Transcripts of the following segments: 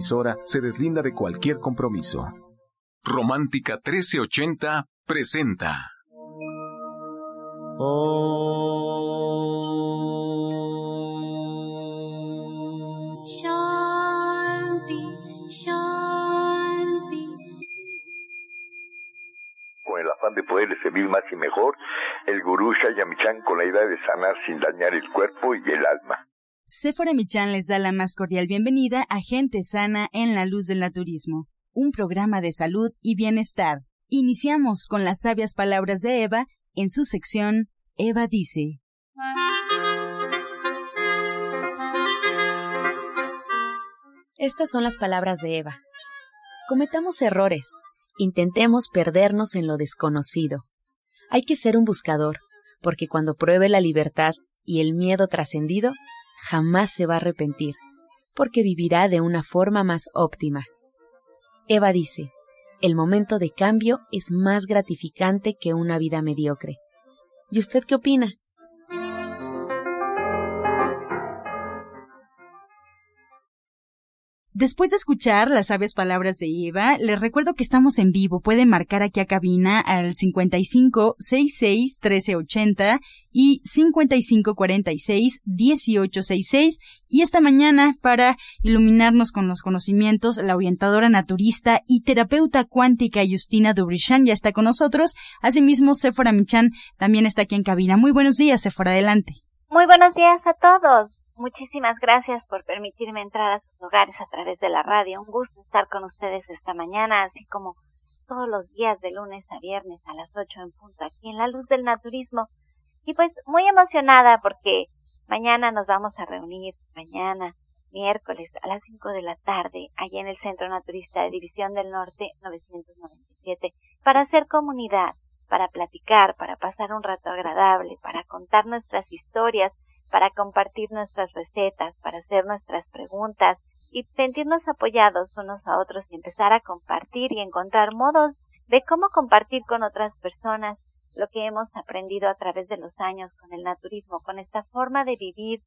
se deslinda de cualquier compromiso. Romántica 1380 presenta. Con el afán de poder servir más y mejor, el gurú Shayamichan con la idea de sanar sin dañar el cuerpo y el alma. Sephora Michan les da la más cordial bienvenida a Gente Sana en la Luz del Naturismo, un programa de salud y bienestar. Iniciamos con las sabias palabras de Eva en su sección Eva dice. Estas son las palabras de Eva. Cometamos errores, intentemos perdernos en lo desconocido. Hay que ser un buscador, porque cuando pruebe la libertad y el miedo trascendido, jamás se va a arrepentir, porque vivirá de una forma más óptima. Eva dice, el momento de cambio es más gratificante que una vida mediocre. ¿Y usted qué opina? Después de escuchar las sabias palabras de Eva, les recuerdo que estamos en vivo. Pueden marcar aquí a cabina al 55 66 1380 y 55 46 1866. Y esta mañana, para iluminarnos con los conocimientos, la orientadora naturista y terapeuta cuántica Justina Dubrichan ya está con nosotros. Asimismo, Sephora Michan también está aquí en cabina. Muy buenos días, Sephora, adelante. Muy buenos días a todos. Muchísimas gracias por permitirme entrar a sus hogares a través de la radio. Un gusto estar con ustedes esta mañana, así como todos los días de lunes a viernes a las 8 en punto aquí en la luz del naturismo. Y pues muy emocionada porque mañana nos vamos a reunir, mañana miércoles a las 5 de la tarde, allá en el Centro Naturista de División del Norte 997, para hacer comunidad, para platicar, para pasar un rato agradable, para contar nuestras historias, para compartir nuestras recetas, para hacer nuestras preguntas y sentirnos apoyados unos a otros y empezar a compartir y encontrar modos de cómo compartir con otras personas lo que hemos aprendido a través de los años con el naturismo, con esta forma de vivir,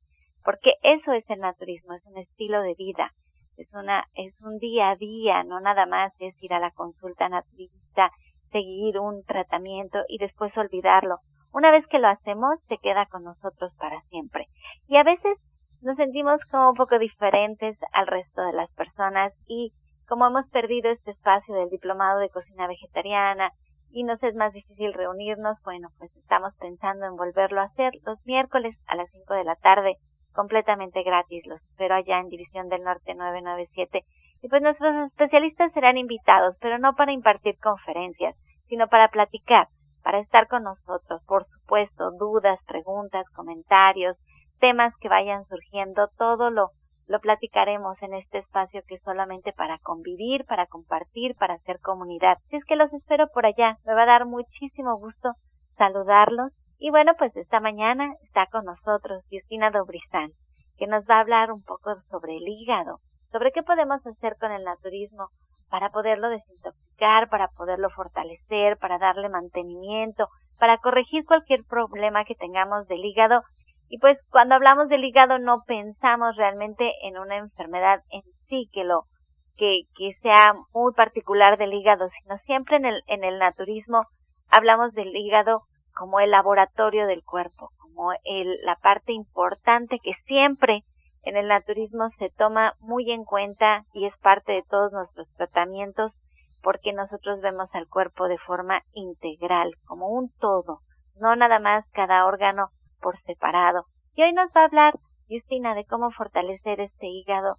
porque eso es el naturismo, es un estilo de vida, es una, es un día a día, no nada más es ir a la consulta naturista, seguir un tratamiento y después olvidarlo. Una vez que lo hacemos, se queda con nosotros para siempre. Y a veces nos sentimos como un poco diferentes al resto de las personas y como hemos perdido este espacio del diplomado de cocina vegetariana y nos es más difícil reunirnos, bueno, pues estamos pensando en volverlo a hacer los miércoles a las 5 de la tarde, completamente gratis. Los espero allá en División del Norte 997. Y pues nuestros especialistas serán invitados, pero no para impartir conferencias, sino para platicar para estar con nosotros. Por supuesto, dudas, preguntas, comentarios, temas que vayan surgiendo, todo lo, lo platicaremos en este espacio que es solamente para convivir, para compartir, para hacer comunidad. Si es que los espero por allá, me va a dar muchísimo gusto saludarlos. Y bueno, pues esta mañana está con nosotros Justina Dobrizán, que nos va a hablar un poco sobre el hígado, sobre qué podemos hacer con el naturismo para poderlo desintoxicar, para poderlo fortalecer, para darle mantenimiento, para corregir cualquier problema que tengamos del hígado. Y pues cuando hablamos del hígado no pensamos realmente en una enfermedad en sí que lo que, que sea muy particular del hígado, sino siempre en el, en el naturismo hablamos del hígado como el laboratorio del cuerpo, como el, la parte importante que siempre en el naturismo se toma muy en cuenta y es parte de todos nuestros tratamientos porque nosotros vemos al cuerpo de forma integral, como un todo, no nada más cada órgano por separado. Y hoy nos va a hablar Justina de cómo fortalecer este hígado,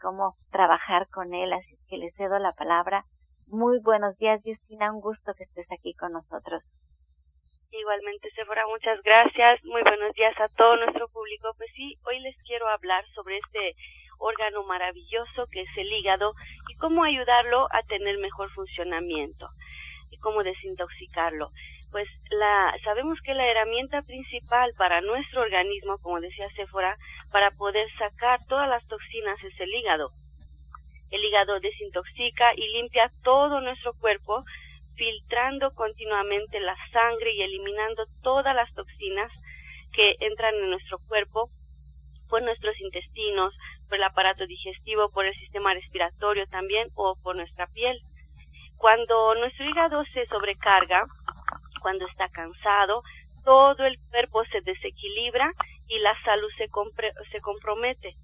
cómo trabajar con él, así que le cedo la palabra. Muy buenos días, Justina, un gusto que estés aquí con nosotros. Igualmente, Sephora, muchas gracias. Muy buenos días a todo nuestro público. Pues sí, hoy les quiero hablar sobre este órgano maravilloso que es el hígado y cómo ayudarlo a tener mejor funcionamiento y cómo desintoxicarlo. Pues la, sabemos que la herramienta principal para nuestro organismo, como decía Sephora, para poder sacar todas las toxinas es el hígado. El hígado desintoxica y limpia todo nuestro cuerpo filtrando continuamente la sangre y eliminando todas las toxinas que entran en nuestro cuerpo por nuestros intestinos, por el aparato digestivo, por el sistema respiratorio también o por nuestra piel. Cuando nuestro hígado se sobrecarga, cuando está cansado, todo el cuerpo se desequilibra y la salud se, se compromete.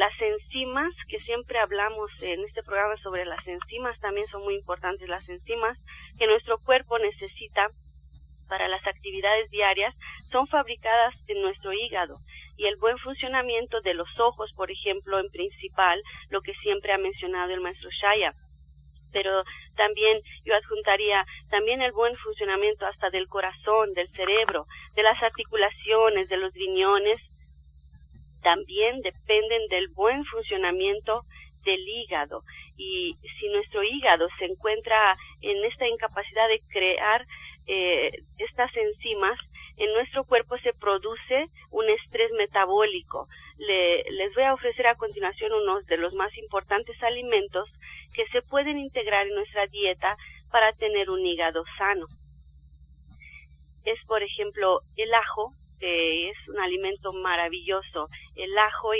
Las enzimas, que siempre hablamos en este programa sobre las enzimas, también son muy importantes las enzimas que nuestro cuerpo necesita para las actividades diarias, son fabricadas en nuestro hígado y el buen funcionamiento de los ojos, por ejemplo, en principal, lo que siempre ha mencionado el maestro Shaya. Pero también yo adjuntaría también el buen funcionamiento hasta del corazón, del cerebro, de las articulaciones, de los riñones, también dependen del buen funcionamiento del hígado. Y si nuestro hígado se encuentra en esta incapacidad de crear eh, estas enzimas, en nuestro cuerpo se produce un estrés metabólico. les voy a ofrecer a continuación unos de los más importantes alimentos que se pueden integrar en nuestra dieta para tener un hígado sano. Es, por ejemplo, el ajo, que es un alimento maravilloso. El ajo,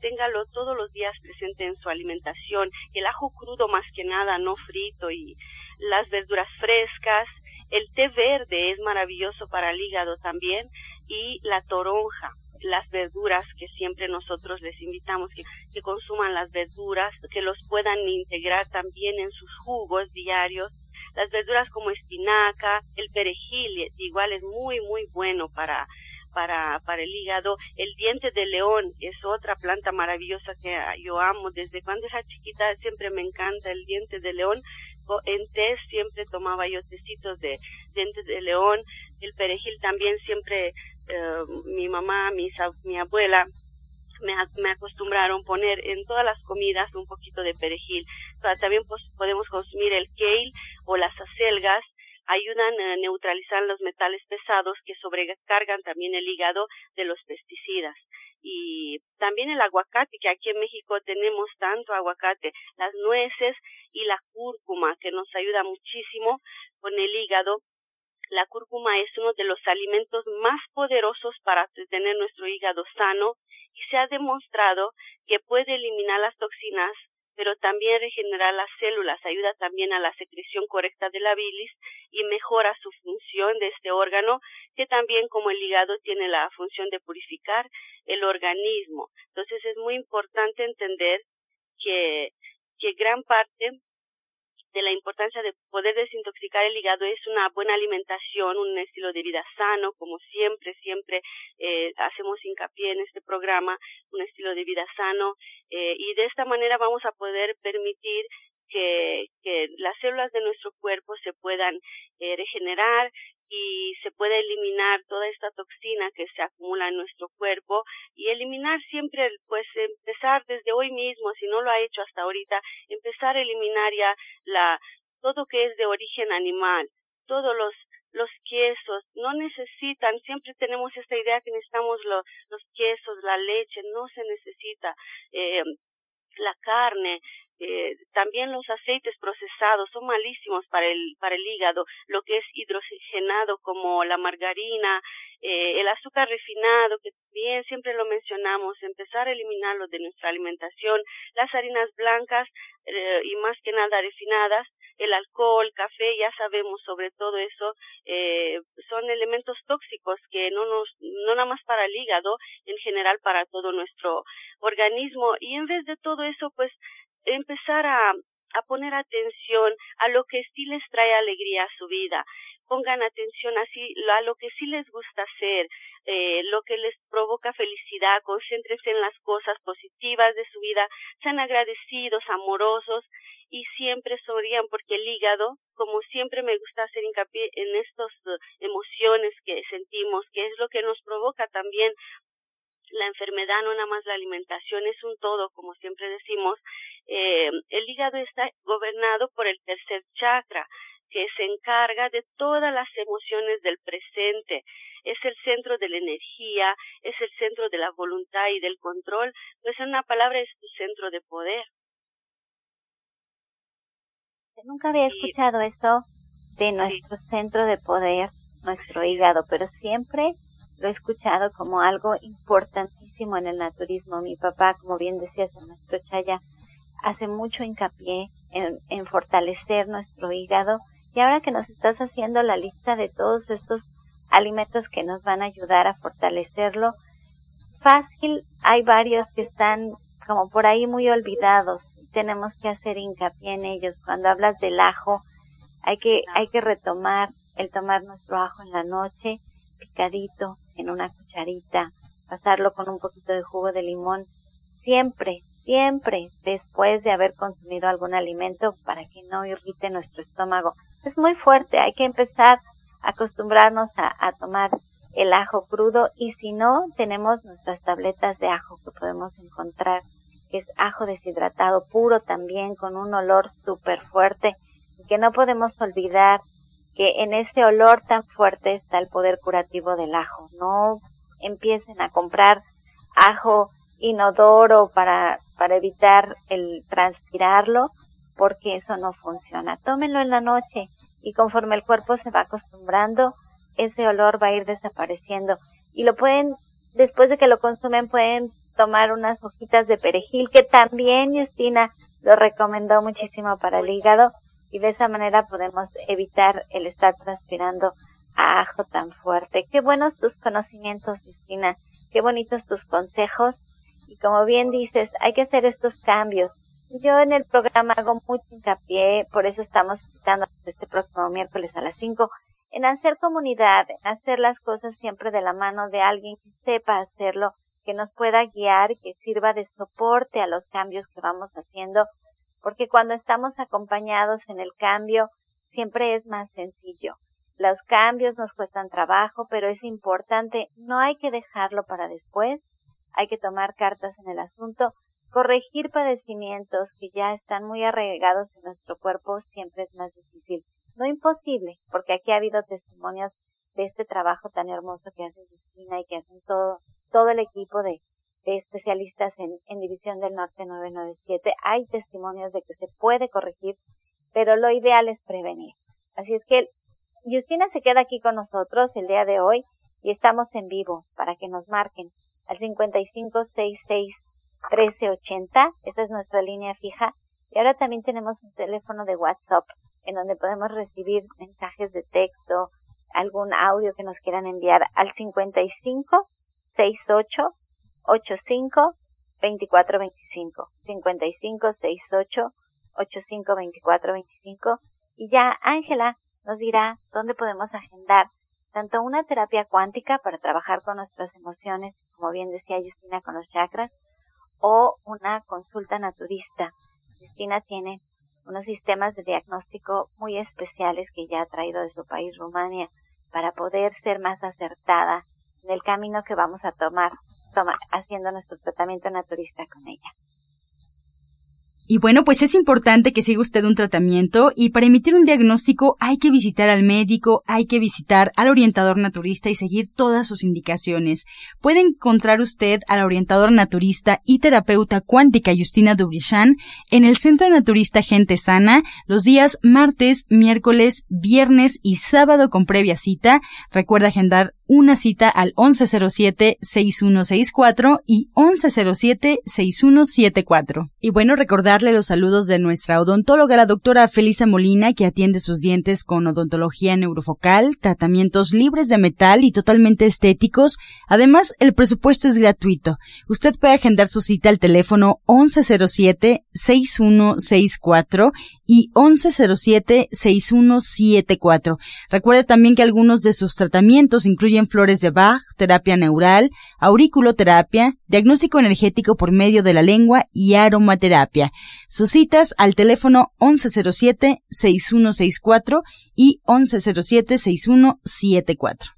téngalo todos los días presente en su alimentación. El ajo crudo más que nada, no frito, y las verduras frescas, el té verde es maravilloso para el hígado también y la toronja, las verduras que siempre nosotros les invitamos que, que consuman las verduras, que los puedan integrar también en sus jugos diarios. Las verduras como espinaca, el perejil igual es muy muy bueno para para, para el hígado. El diente de león es otra planta maravillosa que yo amo. Desde cuando era chiquita siempre me encanta el diente de león en té siempre tomaba yo tecitos de dientes de león, el perejil también siempre eh, mi mamá, mi, mi abuela me, me, acostumbraron poner en todas las comidas un poquito de perejil. también pues, podemos consumir el kale o las acelgas, ayudan a neutralizar los metales pesados que sobrecargan también el hígado de los pesticidas y también el aguacate, que aquí en México tenemos tanto aguacate, las nueces y la cúrcuma, que nos ayuda muchísimo con el hígado. La cúrcuma es uno de los alimentos más poderosos para tener nuestro hígado sano y se ha demostrado que puede eliminar las toxinas pero también regenera las células, ayuda también a la secreción correcta de la bilis y mejora su función de este órgano, que también como el hígado tiene la función de purificar el organismo. Entonces es muy importante entender que, que gran parte de la importancia de poder desintoxicar el hígado es una buena alimentación, un estilo de vida sano, como siempre, siempre eh, hacemos hincapié en este programa, un estilo de vida sano, eh, y de esta manera vamos a poder permitir que, las células de nuestro cuerpo se puedan eh, regenerar, y se puede eliminar toda esta toxina que se acumula en nuestro cuerpo y eliminar siempre, pues empezar desde hoy mismo, si no lo ha hecho hasta ahorita, empezar a eliminar ya la, todo que es de origen animal, todos los los quesos. No necesitan, siempre tenemos esta idea que necesitamos los, los quesos, la leche, no se necesita eh, la carne, eh, también los aceites procesados son malísimos para el, para el hígado, lo que es hidrogenado como la margarina, eh, el azúcar refinado, que bien siempre lo mencionamos, empezar a eliminarlo de nuestra alimentación, las harinas blancas eh, y más que nada refinadas, el alcohol, café, ya sabemos sobre todo eso, eh, son elementos tóxicos que no nos, no nada más para el hígado, en general para todo nuestro organismo. Y en vez de todo eso, pues empezar a, poner atención a lo que sí les trae alegría a su vida. Pongan atención así a lo que sí les gusta hacer, eh, lo que les provoca felicidad, concéntrense en las cosas positivas de su vida, sean agradecidos, amorosos y siempre sonrían porque el hígado, como siempre me gusta hacer hincapié en estas uh, emociones que sentimos, que es lo que nos provoca también la enfermedad, no nada más la alimentación, es un todo, como siempre decimos, eh, el hígado está gobernado por el tercer chakra, que se encarga de todas las emociones del presente. Es el centro de la energía, es el centro de la voluntad y del control, pues en una palabra es tu centro de poder. Nunca había escuchado esto de nuestro centro de poder, nuestro hígado, pero siempre lo he escuchado como algo importantísimo en el naturismo. Mi papá, como bien decías, el maestro Chaya, hace mucho hincapié en, en fortalecer nuestro hígado. Y ahora que nos estás haciendo la lista de todos estos alimentos que nos van a ayudar a fortalecerlo, fácil, hay varios que están como por ahí muy olvidados. Tenemos que hacer hincapié en ellos. Cuando hablas del ajo, hay que, hay que retomar el tomar nuestro ajo en la noche, picadito en una cucharita, pasarlo con un poquito de jugo de limón, siempre, siempre después de haber consumido algún alimento para que no irrite nuestro estómago. Es muy fuerte, hay que empezar a acostumbrarnos a, tomar el ajo crudo y si no, tenemos nuestras tabletas de ajo que podemos encontrar, que es ajo deshidratado puro también con un olor súper fuerte y que no podemos olvidar que en ese olor tan fuerte está el poder curativo del ajo. No empiecen a comprar ajo inodoro para, para evitar el transpirarlo, porque eso no funciona. Tómenlo en la noche y conforme el cuerpo se va acostumbrando, ese olor va a ir desapareciendo. Y lo pueden, después de que lo consumen, pueden tomar unas hojitas de perejil, que también Justina lo recomendó muchísimo para el hígado, y de esa manera podemos evitar el estar transpirando a ajo tan fuerte. Qué buenos tus conocimientos, Justina, qué bonitos tus consejos, y como bien dices, hay que hacer estos cambios. Yo en el programa hago mucho hincapié, por eso estamos citando este próximo miércoles a las 5, en hacer comunidad, en hacer las cosas siempre de la mano de alguien que sepa hacerlo, que nos pueda guiar, que sirva de soporte a los cambios que vamos haciendo, porque cuando estamos acompañados en el cambio, siempre es más sencillo. Los cambios nos cuestan trabajo, pero es importante, no hay que dejarlo para después, hay que tomar cartas en el asunto, corregir padecimientos que ya están muy arraigados en nuestro cuerpo siempre es más difícil no imposible, porque aquí ha habido testimonios de este trabajo tan hermoso que hace Justina y que hacen todo, todo el equipo de, especialistas en, en División del Norte 997. Hay testimonios de que se puede corregir, pero lo ideal es prevenir. Así es que Justina se queda aquí con nosotros el día de hoy y estamos en vivo para que nos marquen al 5566 1380. Esa es nuestra línea fija. Y ahora también tenemos un teléfono de WhatsApp en donde podemos recibir mensajes de texto, algún audio que nos quieran enviar al 55 68 85 24 25 55 68 85 24 25 y ya Ángela nos dirá dónde podemos agendar tanto una terapia cuántica para trabajar con nuestras emociones, como bien decía Justina con los chakras, o una consulta naturista. Justina tiene unos sistemas de diagnóstico muy especiales que ya ha traído de su país, Rumania, para poder ser más acertada en el camino que vamos a tomar, tomar haciendo nuestro tratamiento naturista con ella. Y bueno, pues es importante que siga usted un tratamiento y para emitir un diagnóstico hay que visitar al médico, hay que visitar al orientador naturista y seguir todas sus indicaciones. Puede encontrar usted al orientador naturista y terapeuta cuántica Justina Dubrichan en el Centro Naturista Gente Sana los días martes, miércoles, viernes y sábado con previa cita. Recuerda agendar una cita al 1107-6164 y 1107-6174. Y bueno, recordarle los saludos de nuestra odontóloga, la doctora Felisa Molina, que atiende sus dientes con odontología neurofocal, tratamientos libres de metal y totalmente estéticos. Además, el presupuesto es gratuito. Usted puede agendar su cita al teléfono 1107-6164 y 1107-6174. Recuerde también que algunos de sus tratamientos incluyen flores de Bach, terapia neural, auriculoterapia, diagnóstico energético por medio de la lengua y aromaterapia. Sus citas al teléfono 1107-6164 y 1107-6174.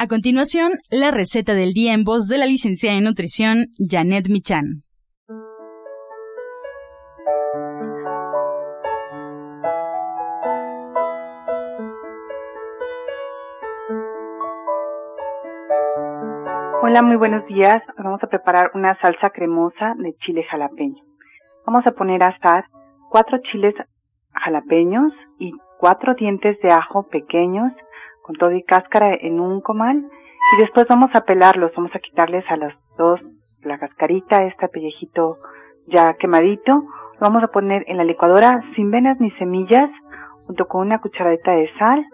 A continuación, la receta del día en voz de la licenciada en nutrición, Janet Michan. Hola, muy buenos días. Vamos a preparar una salsa cremosa de chile jalapeño. Vamos a poner a asar cuatro chiles jalapeños y cuatro dientes de ajo pequeños con todo y cáscara en un comal y después vamos a pelarlos, vamos a quitarles a los dos la cascarita, este pellejito ya quemadito, lo vamos a poner en la licuadora sin venas ni semillas junto con una cucharadita de sal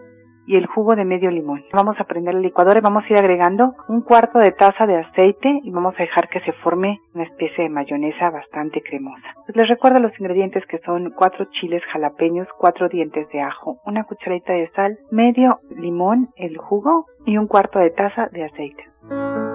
y el jugo de medio limón. Vamos a prender el licuadora y vamos a ir agregando un cuarto de taza de aceite y vamos a dejar que se forme una especie de mayonesa bastante cremosa. Pues les recuerdo los ingredientes que son cuatro chiles jalapeños, cuatro dientes de ajo, una cucharadita de sal, medio limón, el jugo y un cuarto de taza de aceite.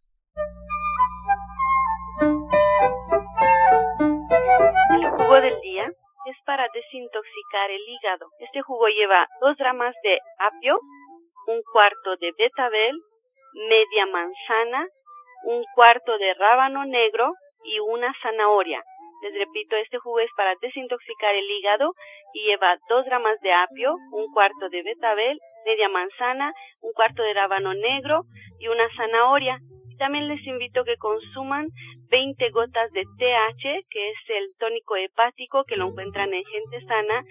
Para desintoxicar el hígado. Este jugo lleva dos ramas de apio, un cuarto de betabel, media manzana, un cuarto de rábano negro y una zanahoria. Les repito, este jugo es para desintoxicar el hígado y lleva dos ramas de apio, un cuarto de betabel, media manzana, un cuarto de rábano negro y una zanahoria. También les invito a que consuman 20 gotas de TH, que es el tónico hepático que lo encuentran en gente sana,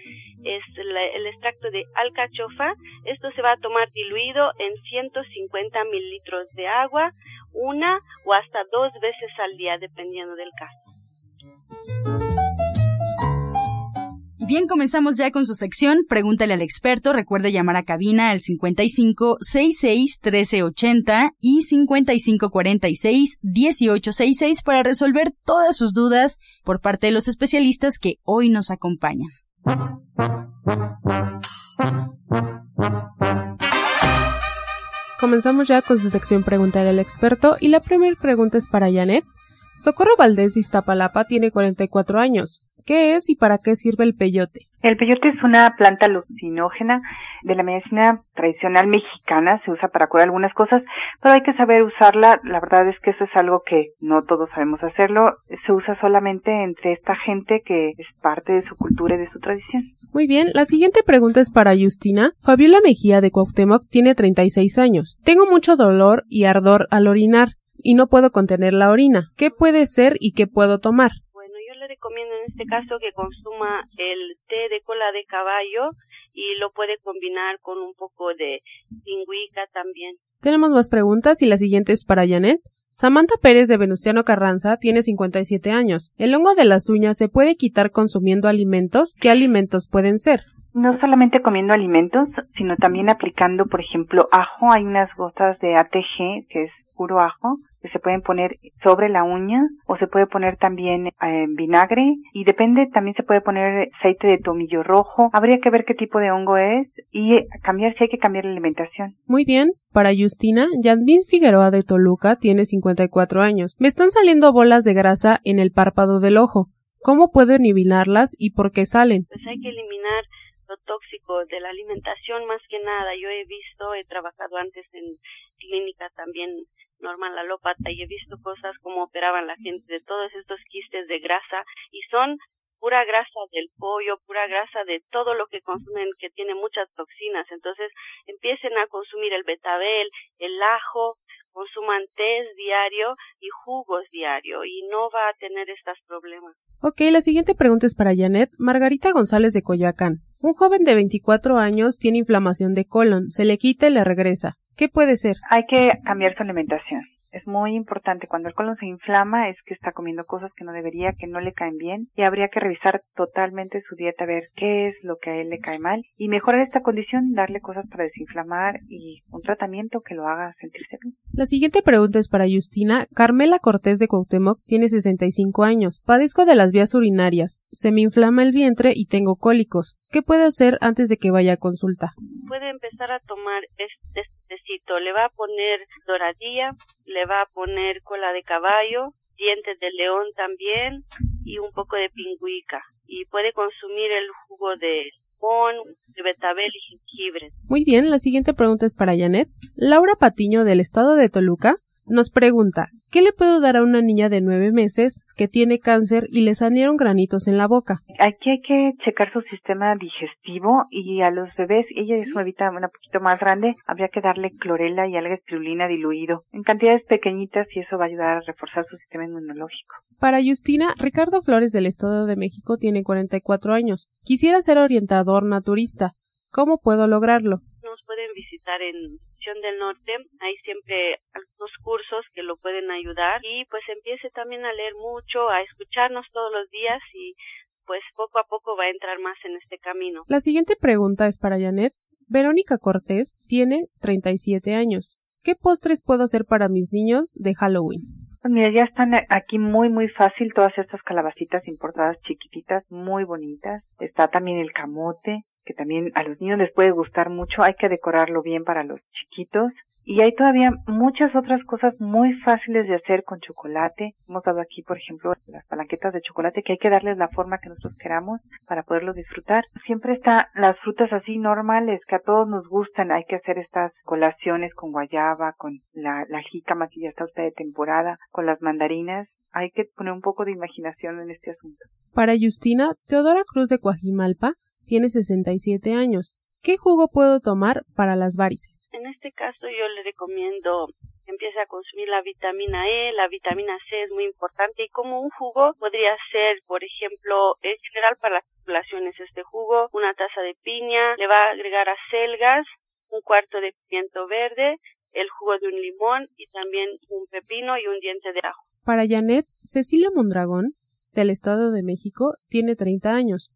es el extracto de alcachofa. Esto se va a tomar diluido en 150 mililitros de agua, una o hasta dos veces al día, dependiendo del caso. Bien, comenzamos ya con su sección. Pregúntale al experto. Recuerde llamar a cabina al 55 66 1380 y 55 46 1866 para resolver todas sus dudas por parte de los especialistas que hoy nos acompañan. Comenzamos ya con su sección Pregúntale al experto y la primera pregunta es para Janet. Socorro Valdés de Iztapalapa tiene 44 años. ¿Qué es y para qué sirve el peyote? El peyote es una planta alucinógena de la medicina tradicional mexicana, se usa para curar algunas cosas, pero hay que saber usarla. La verdad es que eso es algo que no todos sabemos hacerlo. Se usa solamente entre esta gente que es parte de su cultura y de su tradición. Muy bien, la siguiente pregunta es para Justina. Fabiola Mejía de Cuauhtémoc tiene 36 años. Tengo mucho dolor y ardor al orinar y no puedo contener la orina. ¿Qué puede ser y qué puedo tomar? recomiendo en este caso que consuma el té de cola de caballo y lo puede combinar con un poco de pingüica también. Tenemos más preguntas y la siguiente es para Janet. Samantha Pérez de Venustiano Carranza tiene 57 años. ¿El hongo de las uñas se puede quitar consumiendo alimentos? ¿Qué alimentos pueden ser? No solamente comiendo alimentos, sino también aplicando, por ejemplo, ajo. Hay unas gotas de ATG, que es puro ajo, se pueden poner sobre la uña o se puede poner también eh, vinagre y depende, también se puede poner aceite de tomillo rojo. Habría que ver qué tipo de hongo es y cambiar si hay que cambiar la alimentación. Muy bien. Para Justina, Yasmin Figueroa de Toluca tiene 54 años. Me están saliendo bolas de grasa en el párpado del ojo. ¿Cómo puedo eliminarlas y por qué salen? Pues hay que eliminar lo tóxico de la alimentación más que nada. Yo he visto, he trabajado antes en clínica también Norman Lalópata y he visto cosas como operaban la gente de todos estos quistes de grasa y son pura grasa del pollo, pura grasa de todo lo que consumen que tiene muchas toxinas. Entonces empiecen a consumir el betabel, el ajo, consuman té diario y jugos diario y no va a tener estos problemas. Ok, la siguiente pregunta es para Janet. Margarita González de Coyoacán. Un joven de 24 años tiene inflamación de colon, se le quita y le regresa. ¿Qué puede ser? Hay que cambiar su alimentación. Es muy importante cuando el colon se inflama es que está comiendo cosas que no debería, que no le caen bien y habría que revisar totalmente su dieta, ver qué es lo que a él le cae mal y mejorar esta condición, darle cosas para desinflamar y un tratamiento que lo haga sentirse bien. La siguiente pregunta es para Justina. Carmela Cortés de Cuauhtémoc tiene 65 años. Padezco de las vías urinarias. Se me inflama el vientre y tengo cólicos. ¿Qué puede hacer antes de que vaya a consulta? Puede empezar a tomar Le va a poner doradilla, le va a poner cola de caballo, dientes de león también y un poco de pingüica. Y puede consumir el jugo de de betabel y jengibre. Muy bien, la siguiente pregunta es para Janet. Laura Patiño del estado de Toluca nos pregunta, ¿qué le puedo dar a una niña de nueve meses que tiene cáncer y le salieron granitos en la boca? Aquí hay que checar su sistema digestivo y a los bebés, ella es una bebita un poquito más grande, habría que darle clorela y alga espirulina diluido en cantidades pequeñitas y eso va a ayudar a reforzar su sistema inmunológico. Para Justina, Ricardo Flores del Estado de México tiene 44 años. Quisiera ser orientador naturista. ¿Cómo puedo lograrlo? Nos pueden visitar en del Norte, hay siempre cursos que lo pueden ayudar y pues empiece también a leer mucho, a escucharnos todos los días y pues poco a poco va a entrar más en este camino. La siguiente pregunta es para Janet. Verónica Cortés tiene 37 años. ¿Qué postres puedo hacer para mis niños de Halloween? Pues mira, ya están aquí muy, muy fácil todas estas calabacitas importadas chiquititas, muy bonitas. Está también el camote, que también a los niños les puede gustar mucho, hay que decorarlo bien para los chiquitos. Y hay todavía muchas otras cosas muy fáciles de hacer con chocolate. Hemos dado aquí, por ejemplo, las palanquetas de chocolate que hay que darles la forma que nosotros queramos para poderlo disfrutar. Siempre están las frutas así normales que a todos nos gustan. Hay que hacer estas colaciones con guayaba, con la, la jícama que ya está usted de temporada, con las mandarinas. Hay que poner un poco de imaginación en este asunto. Para Justina, Teodora Cruz de Coajimalpa tiene 67 años. ¿Qué jugo puedo tomar para las varices? En este caso yo le recomiendo que empiece a consumir la vitamina E, la vitamina C es muy importante y como un jugo podría ser, por ejemplo, en general para las circulaciones este jugo, una taza de piña, le va a agregar acelgas, un cuarto de pimiento verde, el jugo de un limón y también un pepino y un diente de ajo. Para Janet, Cecilia Mondragón, del Estado de México, tiene 30 años.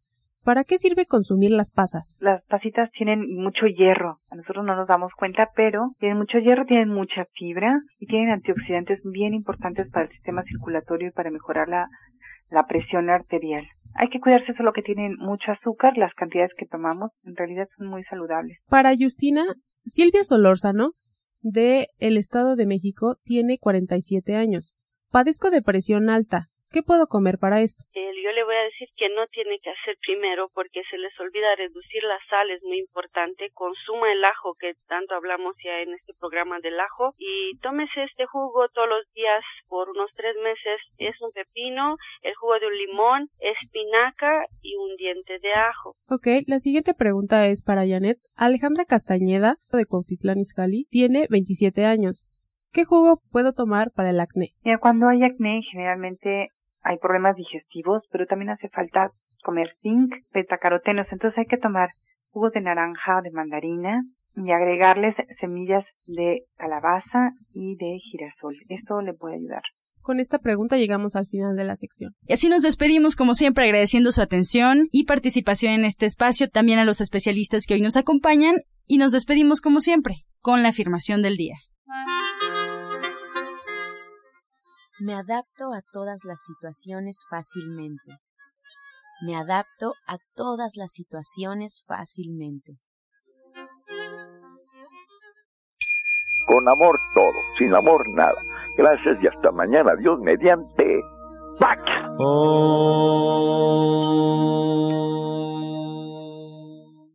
¿Para qué sirve consumir las pasas? Las pasitas tienen mucho hierro. A nosotros no nos damos cuenta, pero tienen mucho hierro, tienen mucha fibra y tienen antioxidantes bien importantes para el sistema circulatorio y para mejorar la, la presión arterial. Hay que cuidarse solo que tienen mucho azúcar, las cantidades que tomamos en realidad son muy saludables. Para Justina, Silvia Solórzano, de el Estado de México, tiene 47 años. Padezco de presión alta. ¿Qué puedo comer para esto? yo le voy a decir que no tiene que hacer primero porque se les olvida reducir la sal, es muy importante. Consuma el ajo, que tanto hablamos ya en este programa del ajo, y tómese este jugo todos los días por unos tres meses. Es un pepino, el jugo de un limón, espinaca y un diente de ajo. Ok, la siguiente pregunta es para Janet. Alejandra Castañeda, de Cuautitlán Izcalli, tiene 27 años. ¿Qué jugo puedo tomar para el acné? Mira, cuando hay acné, generalmente hay problemas digestivos, pero también hace falta comer zinc, betacarotenos, entonces hay que tomar jugos de naranja, de mandarina y agregarles semillas de calabaza y de girasol. Esto le puede ayudar. Con esta pregunta llegamos al final de la sección. Y así nos despedimos, como siempre, agradeciendo su atención y participación en este espacio, también a los especialistas que hoy nos acompañan, y nos despedimos, como siempre, con la afirmación del día. Me adapto a todas las situaciones fácilmente. Me adapto a todas las situaciones fácilmente. Con amor todo, sin amor nada. Gracias y hasta mañana. Dios mediante. ¡Pax! Oh.